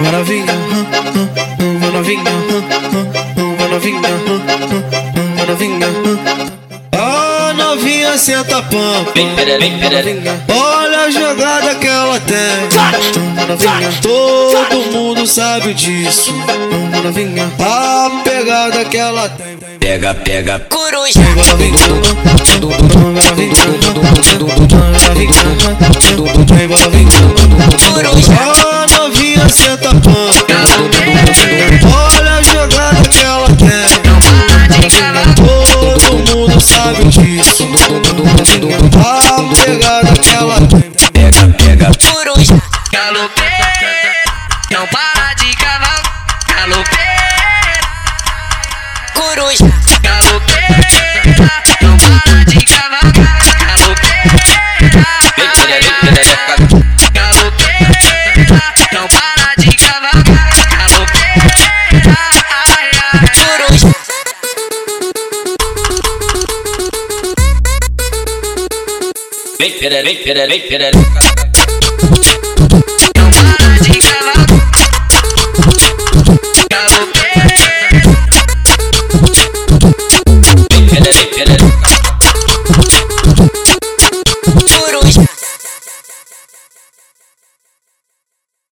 vai novinha, vai novinha, vai novinha, vai novinha. A novinha senta pampa. Olha a jogada que ela tem, novinha. Todo mundo sabe disso, novinha. A pegada que ela tem. Pega, pega, Coruja, coruja, senta pampa, olha a jogada que ela tem. Todo mundo sabe disso. A pegada que ela tem. pega, pega, coruja, Galopeira, não para de cavalo. Galopeira, coruja, பிறரை பிறரை பிறரை